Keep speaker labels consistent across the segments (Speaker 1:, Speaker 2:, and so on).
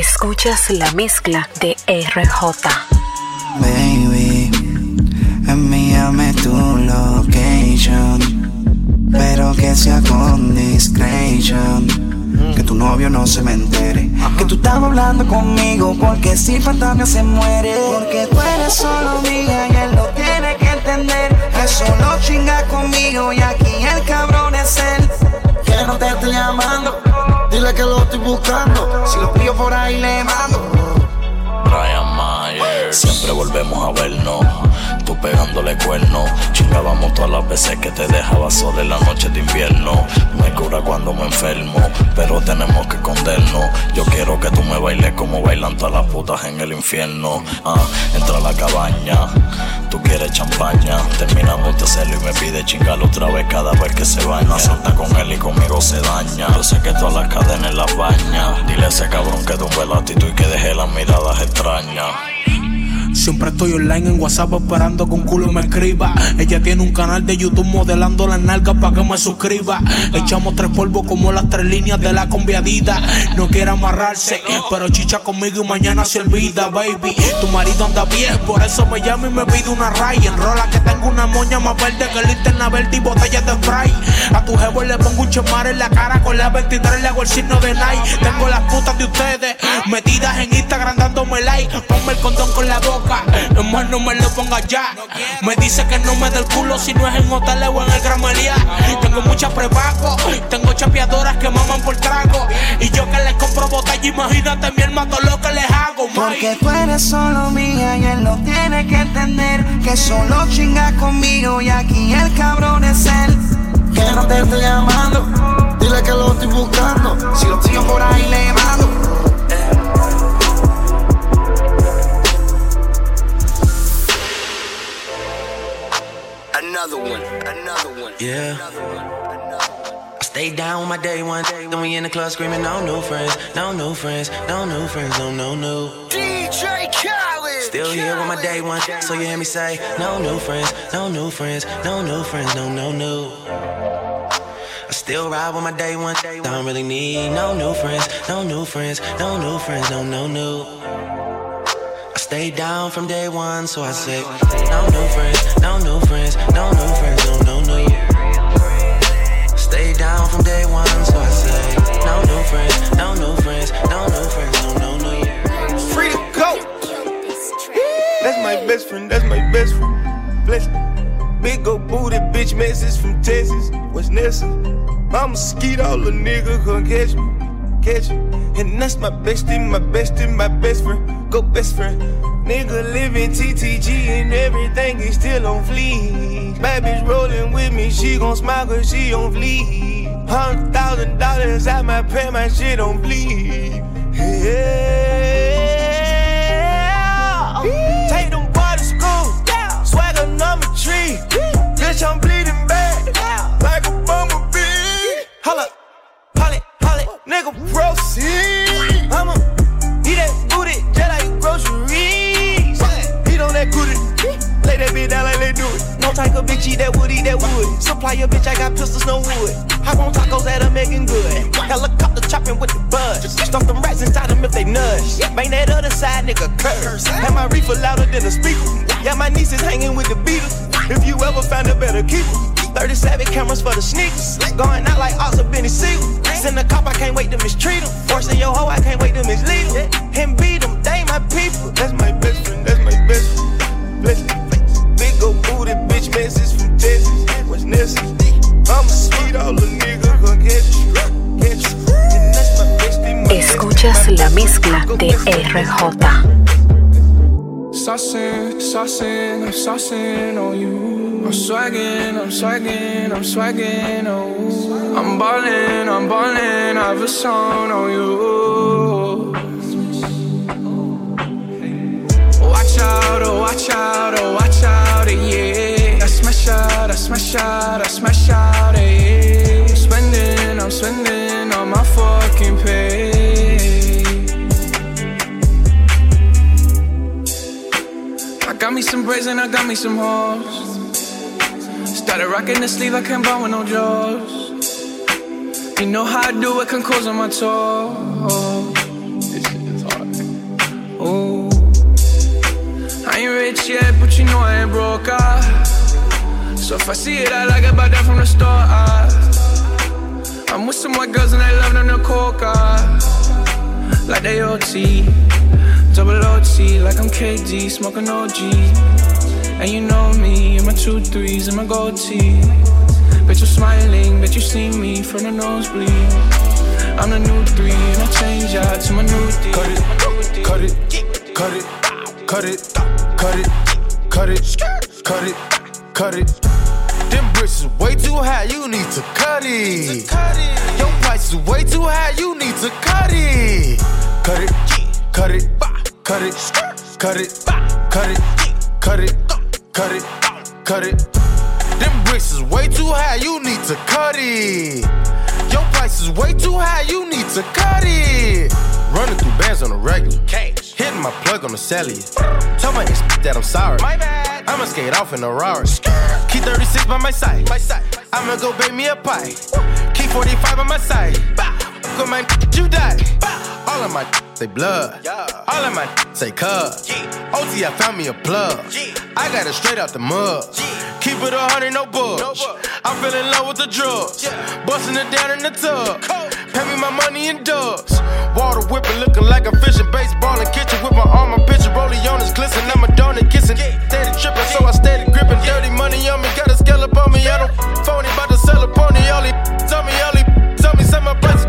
Speaker 1: Escuchas la mezcla de RJ.
Speaker 2: Baby, envíame tu location, pero que sea con discretion. Que tu novio no se me entere. Que tú estás hablando conmigo porque si fantasma se muere. Porque tú eres solo mía y él lo tiene que entender. Que solo chinga conmigo y aquí el cabrón es él. No te estoy llamando. Dile que lo estoy buscando. Si lo pillo por ahí le mando.
Speaker 3: Brian Myers. Siempre volvemos a vernos. Tú pegándole cuerno. Chingábamos todas las veces que te dejaba solo en la noche de invierno. Me cura cuando me enfermo, como bailan todas las putas en el infierno. Ah, entra a la cabaña. Tú quieres champaña. Terminamos de hacerlo y me pide chingarlo otra vez cada vez que se baña. Salta con él y conmigo se daña. Yo sé que todas las cadenas las baña. Dile a ese cabrón que tumbe la actitud y que deje las miradas extrañas.
Speaker 4: Siempre estoy online en WhatsApp esperando que un culo me escriba. Ella tiene un canal de YouTube modelando las nalgas para que me suscriba. Echamos tres polvos como las tres líneas de la conviadita. No quiere amarrarse, pero chicha conmigo y mañana se olvida, baby. Tu marido anda bien, por eso me llama y me pide una ray. Enrola que tengo una moña más verde que linterna verde y botellas de spray. A tu jevo le pongo un chemar en la cara con la 23 le hago el signo de Nike. Tengo las putas de ustedes metidas en Instagram dándome like. Ponme el condón con la boca. Nomás no me lo ponga ya. Me dice que no me dé el culo si no es en hoteles o en el Gramería. Tengo muchas prepago, tengo chapeadoras que maman por trago. Y yo que les compro botella, imagínate mi hermano lo que les hago,
Speaker 2: Porque tú eres solo mía y él no tiene que entender que solo chinga conmigo y aquí el cabrón es él. Que no te estoy llamando, dile que lo estoy buscando. Si lo tío por ahí le mando.
Speaker 5: Yeah. I stayed down my day one. Then we in the club screaming, no new friends, no new friends, no new friends, no, no, no.
Speaker 6: DJ Khaled.
Speaker 5: Still here with my day one. So you hear me say, no new friends, no new friends, no new friends, no, no, no. I still ride with my day one. I Don't really need no new friends, no new friends, no new friends, no, no, no. I stayed down from day one, so I say, no new friends, no new friends, no new friends, no, no, no. Stay down from day one, so I say, no new friends, no new friends, no new friends, no, no, no.
Speaker 7: Free to go. That's my best friend, that's my best friend. Bless me. Big old booty bitch message from Texas, West Nessa. Mama skeet all the nigga come catch me, catch me. And that's my bestie, my bestie, my best friend, go best friend. Nigga living TTG and everything is still on fleek. Bad bitch rolling with me, she gon' smile cause she on fleek. Hundred thousand dollars at my pay, my shit on bleed. Yeah. Take them boys to school. Swagger number three. Bitch, I'm bleeding bad. Like a bumblebee. Holla, holla, holla, nigga, proceed. Of bitch eat that wood, eat that wood. Supply your bitch, I got pistols, no wood. Hop on tacos that are making good. Helicopter chopping with the buzz. Stuff them rats inside them if they nudge. Bang that other side, nigga, curse. Have my reefer louder than a speaker. Yeah, my niece is hanging with the Beatles. If you ever find a better keeper. 37 cameras for the sneakers. Going out like or Benny Siegel. Send a cop, I can't wait to mistreat him. Forcing your hoe, I can't wait to mislead him. And beat them,
Speaker 1: RJ.
Speaker 8: Saucing, saucing, I'm saucing on you. I'm swagging, I'm swagging, I'm swagging, oh. I'm ballin', I'm ballin', I have a song on you. Watch out, oh, watch out, oh, watch out, eh, yeah. I smash out, I smash out, I smash out, eh, yeah. I'm spending, I'm spending on my fucking pay. some braids and I got me some hoes. Started rocking the sleeve, I can't buy with no jaws. You know how I do it, can cause on my toes. This shit is hard. Ooh. I ain't rich yet, but you know I ain't broke. I. So if I see it, I like it, buy that from the store. I. I'm with some white girls and I love them to coca. Ah. Like they OT double OT, like I'm KD, smoking OG. And you know me, and my two threes and my gold tee. Bet you're smiling, bet you see me from the nosebleed. I'm the new three, and I change out to my new D.
Speaker 9: Cut it, cut it, cut it, cut it, cut it, cut it, cut it, cut it. Them bricks is way too high, you need to cut it. Your price is way too high, you need to cut it. Cut it, cut it, cut it, cut it, cut it, cut it, cut it, cut it. Them bricks is way too high, you need to cut it. Your price is way too high, you need to cut it. Running through bands on a regular. Cash. Hitting my plug on the cellular. Tell my ex that I'm sorry. I'ma skate off in a Rari. Key 36 by my side. I'ma go bake me a pie. Key 45 by my side. Go man, you die. All of my say blood. All of my say cuz. OT, I found me a plug. I got it straight out the mud. Keep it a hundred, no bugs. I fell in love with the drugs. Busting it down in the tub. Pay me my money in dubs. Water whipping, looking like I'm fishing. Baseball in kitchen with my arm, my picture. Rolling on his glisten. I'm a donut kissing. Steady tripping, so I steady gripping. Dirty money on me, got a scallop on me. I don't phony, about to sell a pony. All he tell me, all he tell me, say my price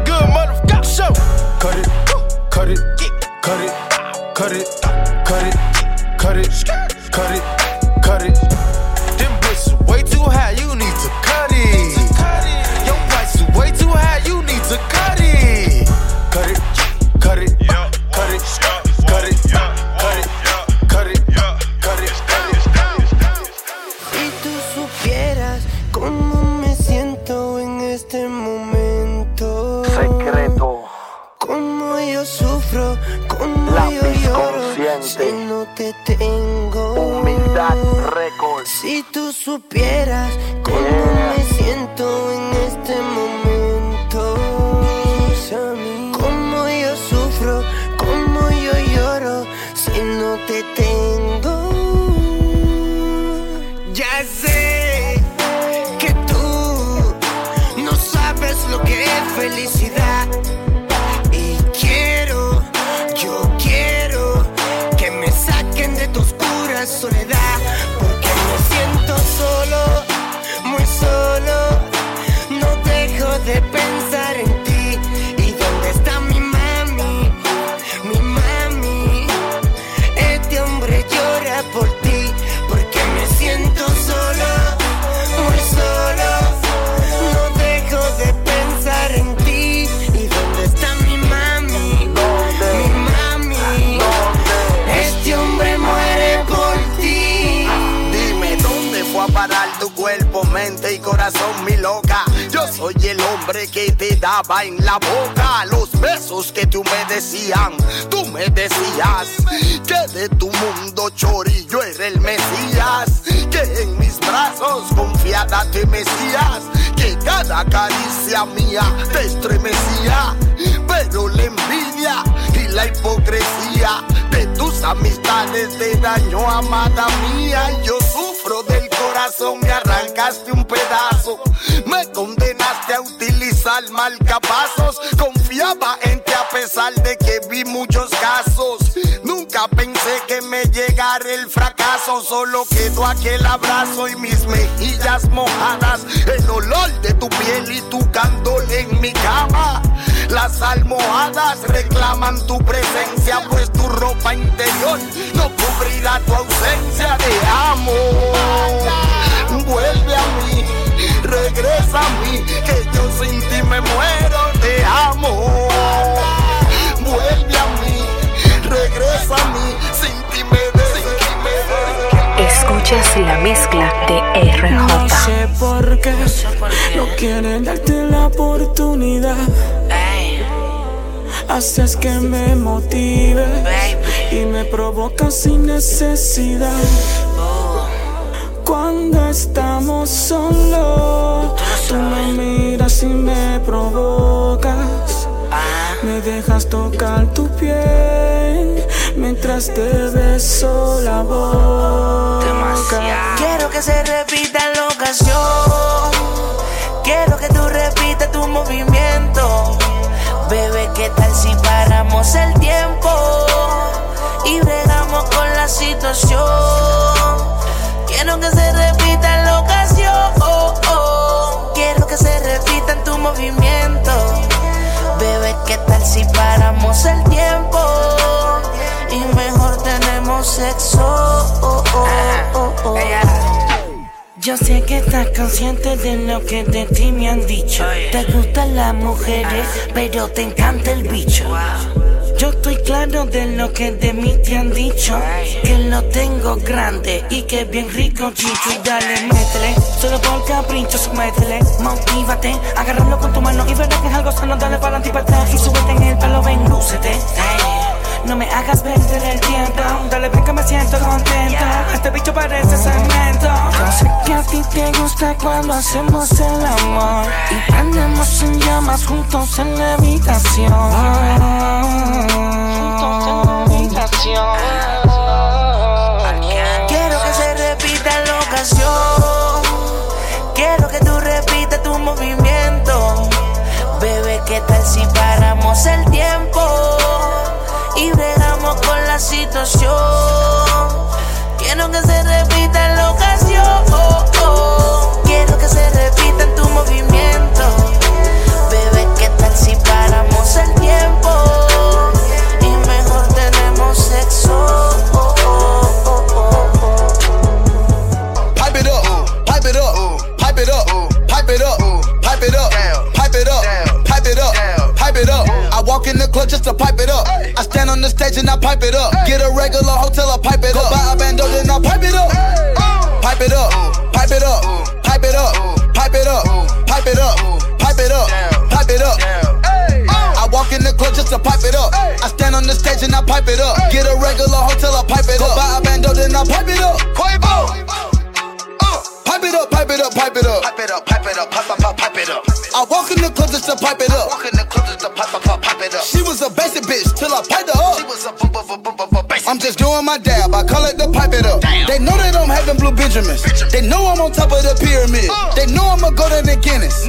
Speaker 10: Yeah.
Speaker 11: me siento en este momento. Que
Speaker 12: te daba en la boca los besos que te humedecían. Tú me decías que de tu mundo chorillo era el Mesías. Que en mis brazos confiada te mecías. Que cada caricia mía te estremecía. Pero la envidia y la hipocresía de tus amistades te dañó, amada mía. Yo sufro del corazón, me arrancaste un pedazo. Me condenaste a utilizar marcapasos. Confiaba en ti a pesar de que vi muchos casos. Nunca pensé que me llegara el fracaso. Solo quedó aquel abrazo y mis mejillas mojadas. El olor de tu piel y tu candol en mi cama. Las almohadas reclaman tu presencia, pues tu ropa interior no cubrirá tu ausencia. Te amo. Vuelve a mí, regresa a mí, que yo sin ti me muero. Te amo. Vuelve a mí, regresa a mí, sin ti me
Speaker 1: Escuchas la mezcla de
Speaker 8: No
Speaker 1: RJ.
Speaker 8: sé por qué no quieren darte la oportunidad. Haces que me motive y me provocas sin necesidad. Cuando estamos solos, tú me miras y me provocas. Me dejas tocar tu piel,
Speaker 13: mientras te beso la boca.
Speaker 14: Quiero que se repita la ocasión. Quiero que tú repitas tu movimiento. Bebé, ¿qué tal si paramos el tiempo? Y bregamos con la situación. Quiero que se repita la ocasión. Quiero que se repita en tu movimiento. Bebé, ¿qué tal si paramos el tiempo? Y mejor tenemos sexo. Yo sé que estás consciente de lo que de ti me han dicho. Te gustan las mujeres, pero te encanta el bicho. Yo estoy claro de lo que de mí te han dicho. Que lo tengo grande y que bien rico chicho. Y dale, métele, solo por capricho, métele. Motívate, agárralo con tu mano y verás que es algo sano. Dale para adelante y para atrás y súbete en el palo, ven, lúcete. No me hagas perder el tiempo. Dale, ven que me siento contento. Este bicho parece cemento. Yo sé que a ti te gusta cuando hacemos el amor. Y prendemos en llamas juntos en la habitación. Juntos en la habitación. Quiero que se repita la ocasión. Quiero que tú repitas tu movimiento. Bebé, ¿qué tal si paramos el tiempo? Y bregamos con la situación. Quiero que se repita la ocasión. Quiero que se repita en tu movimiento. Bebé, ¿qué tal si paramos el tiempo?
Speaker 15: Just to pipe it up. I stand on the stage and I pipe it up. Get a regular hotel, I pipe it up. Buy a bando, then I pipe it up. Pipe it up, pipe it up, pipe it up, pipe it up, pipe it up, pipe it up, pipe it up. I walk in the club just to pipe it up. I stand on the stage and I pipe it up. Get a regular hotel, I pipe it up. Buy a bando, then I pipe it up. Pipe it up, pipe it up, pipe it up. Pipe it up, pipe it up, pipe, pipe, pipe, pipe it up. I walk in the club just to pipe it up. Was a basic bitch till I piped her up. She was a bu- bu- bu- bu- bu- basic. I'm just doing my dab. I call it the pipe it up. They know that I'm having blue Benjamins. They know I'm on top of the pyramid. Uh. They know I'ma go to the Guinness.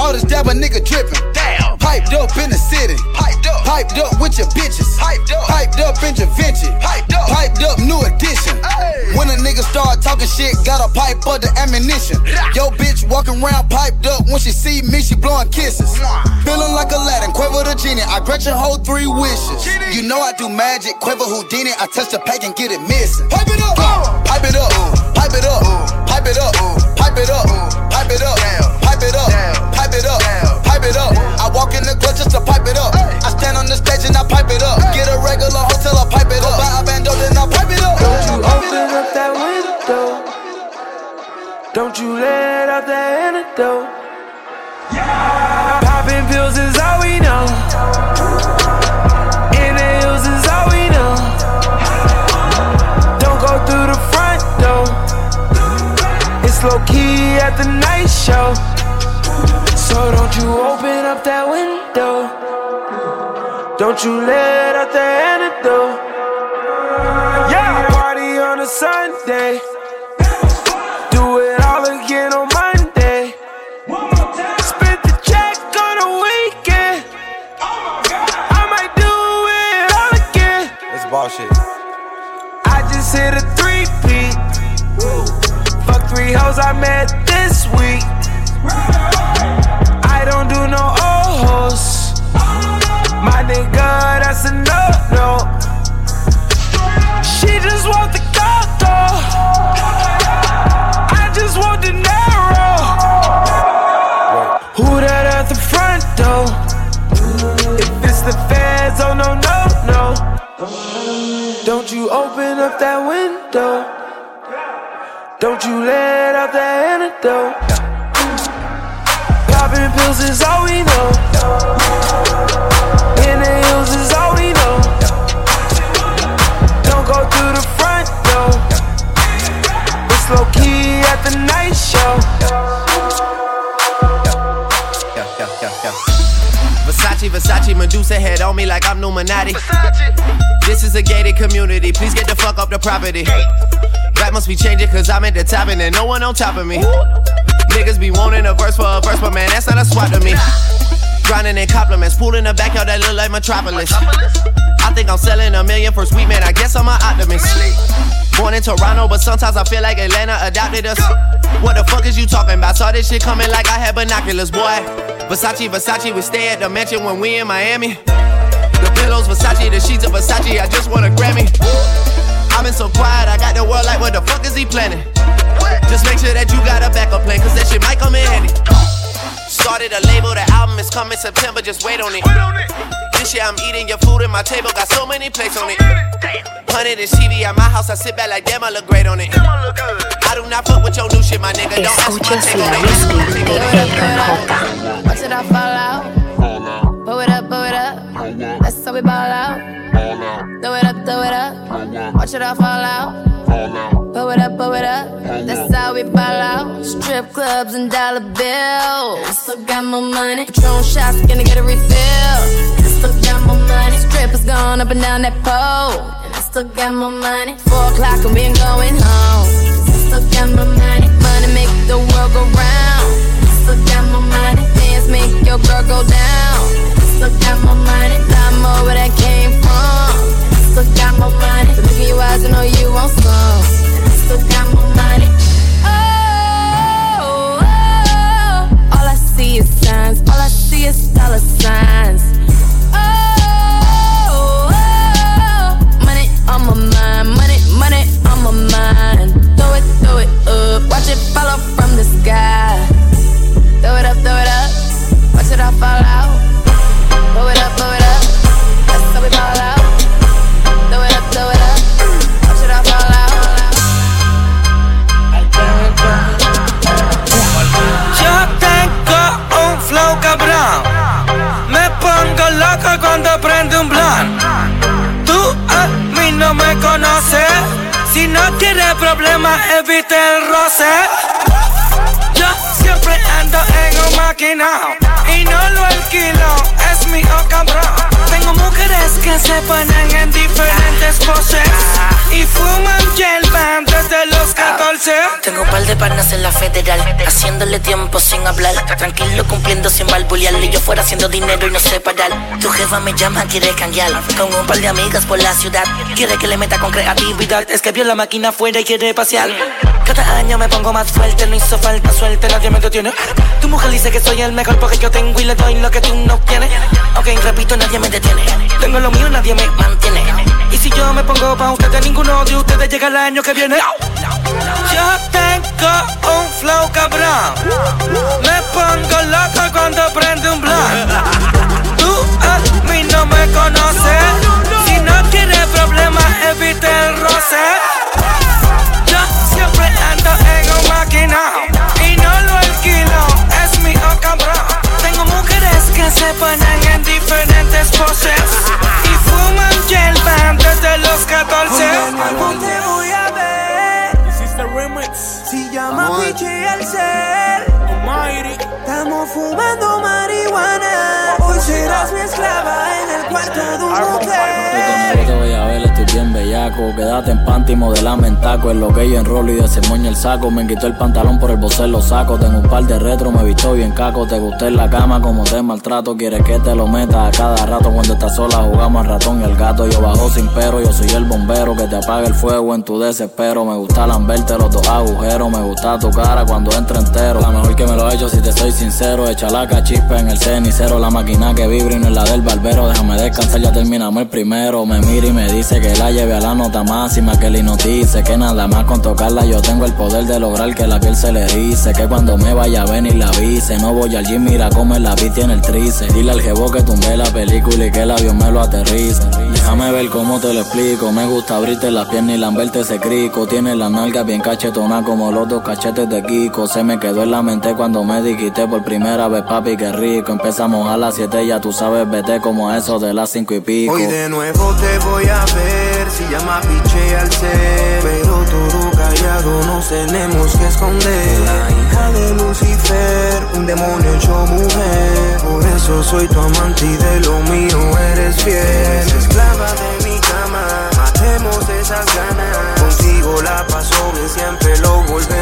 Speaker 15: All this dab a nigga dripping. Damn. Piped up in the city. Piped up. Piped up with your bitches. Piped up. Piped up in your vintage. Shit, got a pipe for the ammunition. Yo, bitch walking around piped up. When she see me, she blowing kisses. Feeling like Aladdin, Quavo the genie. I grant your whole three wishes. You know I do magic, Quavo Houdini. I touch the pack and get it missing. Pipe it up, pipe it up, pipe it up, pipe it up, pipe it up,
Speaker 13: out that antidote. Popping pills is all we know. Inhales is all we know. Don't go through the front door. It's low key at the night show. So don't you open up that window. Don't you let out the antidote. Yeah, party on a Sunday.
Speaker 16: It's bullshit.
Speaker 13: I just hit a three peat. Fuck three hoes I met this week. I don't do no old hoes. My nigga, that's a no no. Open up that window. Don't you let out that antidote. Popping pills is all we know. In the hills
Speaker 5: Medusa head on me like I'm Numinati. This is a gated community, please get the fuck up the property. Rap must be changing cause I'm at the top and there's no one on top of me. Niggas be wanting a verse for a verse, but man, that's not a swap to me. Grinding in compliments, pool in the backyard that look like Metropolis. I think I'm selling a million for sweet man, I guess I'm an optimist. Born in Toronto, but sometimes I feel like Atlanta adopted us. What the fuck is you talking about? Saw this shit coming like I had binoculars, boy. Versace, Versace, we stay at the mansion when we in Miami. The pillows, Versace, the sheets of Versace, I just want a Grammy. I've been so quiet, I got the world like, what the fuck is he planning? Just make sure that you got a backup plan, cause that shit might come in handy. Started a label, the album is coming September, just wait on it. This year I'm eating your food at my table, got so many plates on it. Hundred and TV at my house, I sit back like damn, I look great on it. I do not fuck with your new shit, my nigga. Don't ask my
Speaker 17: Escuchas
Speaker 5: take on it.
Speaker 17: mezcla de Ethan
Speaker 18: Watch it all fall out. Blow it up, blow it up. That's how we ball out. Throw it up, throw it up. Watch it all fall out. Blow it up, blow it up. That's how we ball out. Strip clubs and dollar bills. Still got more money. Patron shots, gonna get a refill. Still got more money. Strippers going up and down that pole. Still got my money. Four o'clock and we ain't going home. Still got more money. Money make the world go round. Still got more money. Dance make your girl go down. Still got more money. More where that came from. Still got more money. Look in your eyes, I know you want some. Still got more money. Oh, Oh, oh, all I see is signs. All I see is dollar signs.
Speaker 19: Y no lo alquilo, es mío cabrón. Tengo mujeres que se ponen en diferentes poses y fuman hierba desde los 14.
Speaker 20: Tengo un par de panas en la federal, haciéndole tiempo sin hablar. Tranquilo cumpliendo sin balbulear. Y yo fuera haciendo dinero y no sé parar. Tu jefa me llama, quiere cambiar. Con un par de amigas por la ciudad. Quiere que le meta con creatividad. Es que vio la máquina afuera y quiere pasear. Cada año me pongo más fuerte, no hizo falta suerte, nadie me detiene. Tu mujer dice que soy el mejor porque yo tengo y le doy lo que tú no tienes. Ok, repito, nadie me detiene. Tengo lo mío, nadie me mantiene. Y si yo me pongo pa' ustedes, ninguno de ustedes llega el año que viene.
Speaker 19: Yo tengo un flow cabrón. Me pongo loco cuando prendo un blunt. Tú a mí no me conoces. Si no quieres problemas, evite el roce. Yo siempre ando en un maquinao y no lo alquilo, es mío cabrón. Tengo mujeres que se poses y fuman hierba desde los 14.
Speaker 13: te voy a ver. Si llama Pichi al cel. Estamos fumando marihuana. Hoy serás mi esclava en el cuarto de un hotel.
Speaker 21: Bien bellaco. Quédate en panty, modelame en taco. En lo que yo enrolo y desemoño el saco. Me quitó el pantalón por el bocel, lo saco. Tengo un par de retro, me visto bien caco. Te gusté en la cama como te maltrato. Quieres que te lo meta a cada rato. Cuando estás sola jugamos al ratón y el gato. Yo bajo sin pero, yo soy el bombero que te apaga el fuego en tu desespero. Me gusta lamberte los dos agujeros. Me gusta tu cara cuando entra entero. La mejor que me lo he hecho si te soy sincero. Echa la cachispa en el cenicero. La máquina que vibra y no es la del barbero. Déjame descansar, ya terminamos el primero. Me mira y me dice que la lleve a la nota máxima. Que le hipnotice. Que nada más con tocarla yo tengo el poder de lograr que la piel se le dice. Que cuando me vaya a venir la avise. No voy al gym, mira cómo la vi tiene el trice. Dile al jevo que tumbé la película y que el avión me lo aterrice. Déjame ver cómo te lo explico. Me gusta abrirte las piernas y lamberte ese crico. Tiene la nalga bien cachetona como los dos cachetes de Kiko. Se me quedó en la mente cuando me dijiste por primera vez, papi, qué rico. Empezamos a las 7, ya tú sabes, vete como eso de las 5 y pico.
Speaker 13: Hoy de nuevo te voy a ver. Si
Speaker 22: llama piche al ser, pero todo callado nos tenemos que esconder. La hija de Lucifer, un demonio hecho mujer. Por eso soy tu amante y de lo mío eres fiel. Esclava de mi cama, matemos esas ganas. Contigo la paso bien, siempre lo volvemos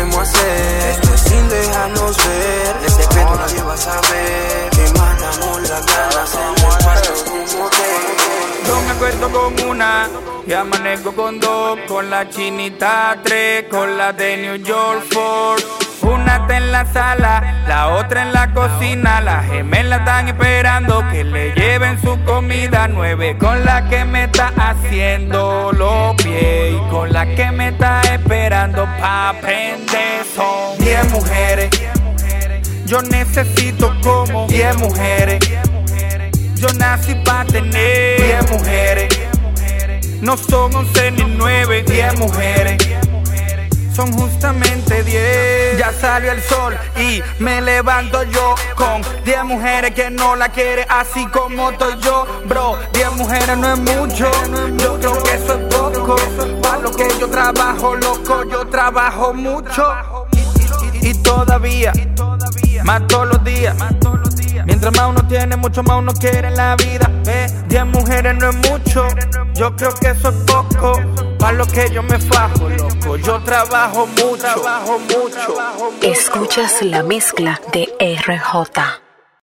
Speaker 18: acuerdo con una y amanezco con dos, con la chinita tres, con la de New York Ford. Una está en la sala, la otra en la cocina. Las gemelas están esperando que le lleven su comida. Nueve con la que me está haciendo los pies con la que me está esperando pa' aprender. Son diez mujeres. Yo necesito como diez mujeres. Yo nací pa' tener 10 mujeres. No son 11 ni 9, 10 mujeres. Son justamente 10. Ya salió el sol y me levanto yo con 10 mujeres que no la quieren así como estoy yo. Bro, 10 mujeres no es mucho. Yo creo que eso es poco. Para lo que yo trabajo, loco, yo trabajo mucho. Y, y todavía, más todos los días. Mientras más uno tiene, mucho más uno quiere en la vida. Eh, 10 mujeres no es mucho, yo creo que eso es poco. Para lo que yo me fajo, loco, yo trabajo mucho.
Speaker 1: Escuchas la mezcla de RJ.